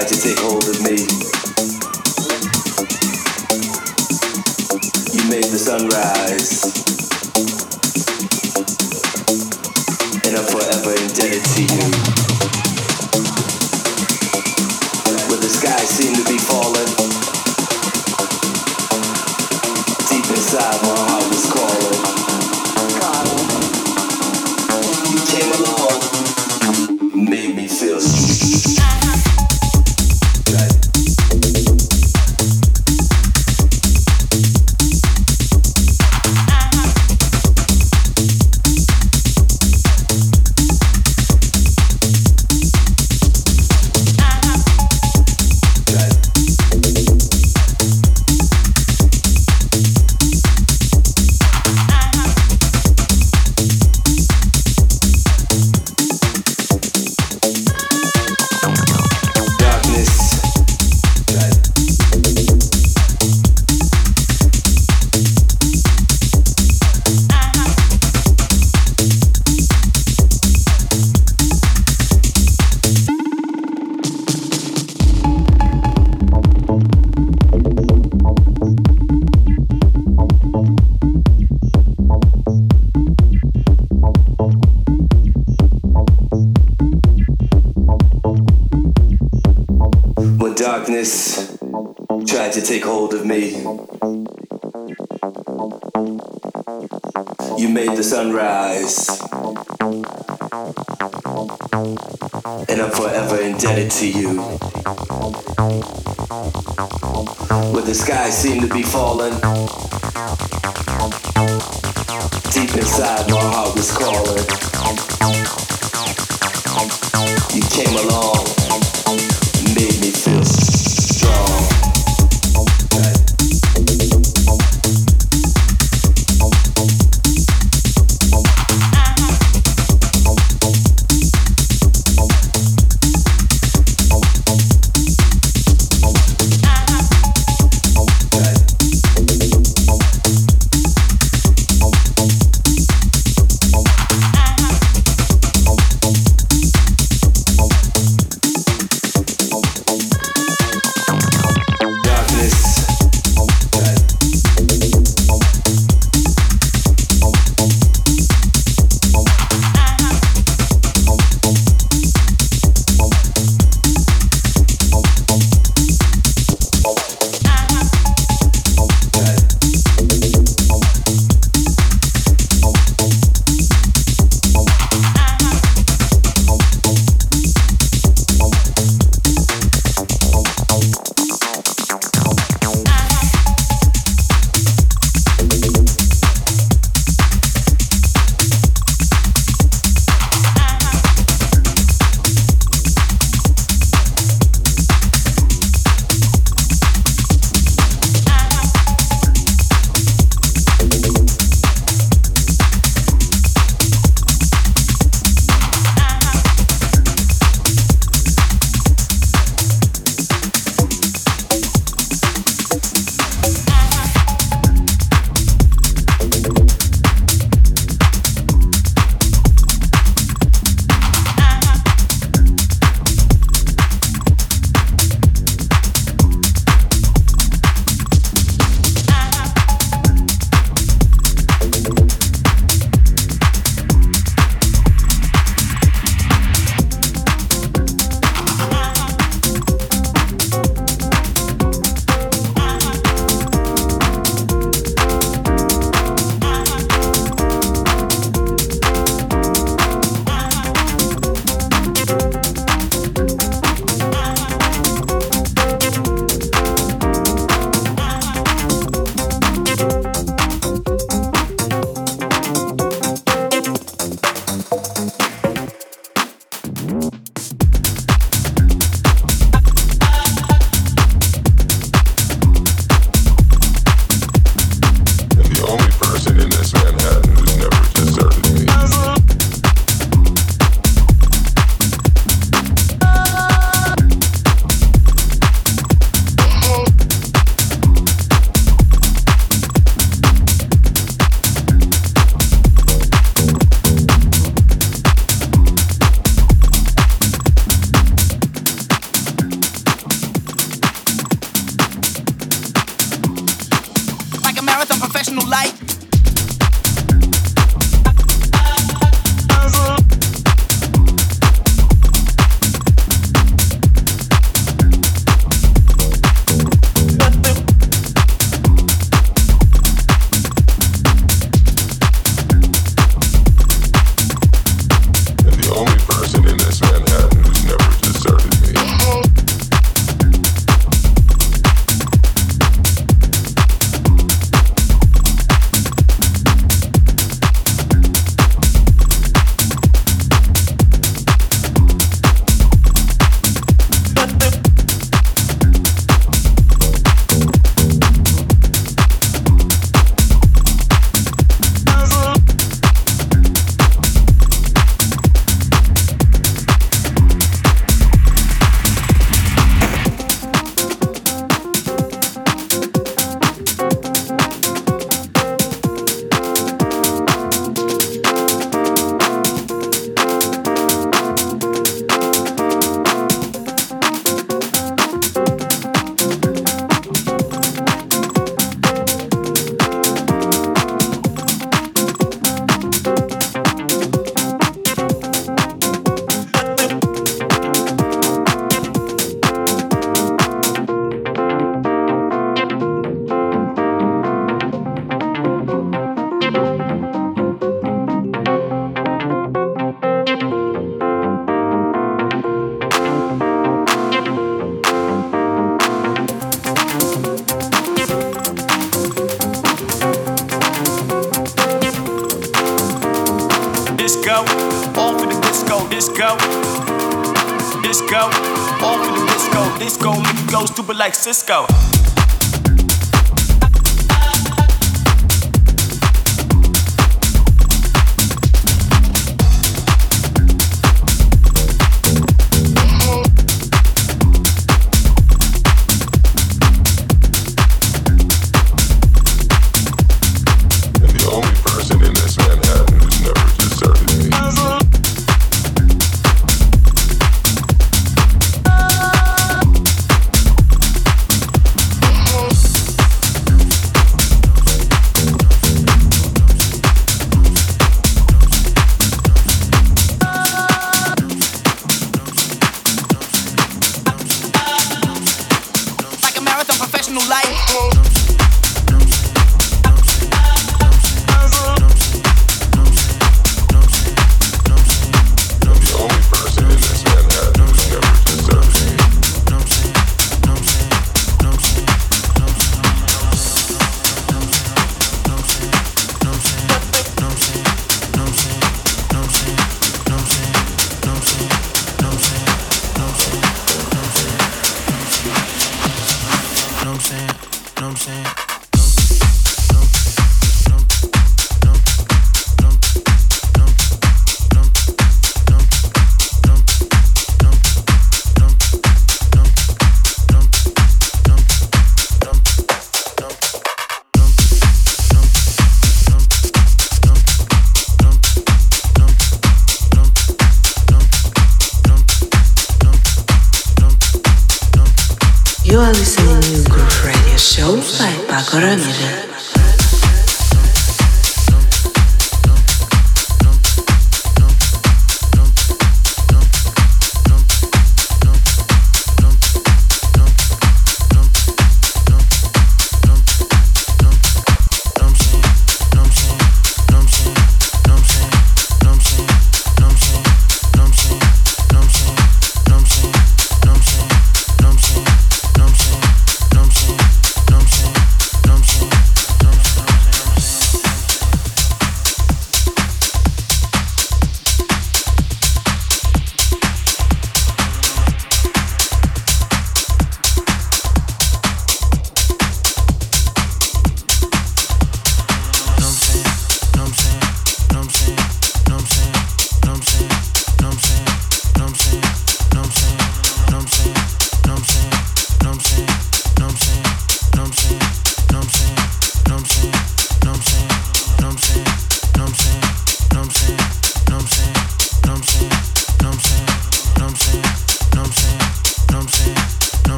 Sky take hold of falling. I'm forever indebted to you. Where the sky seemed to be falling. Deep inside, my heart was calling. You came along,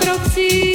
prací.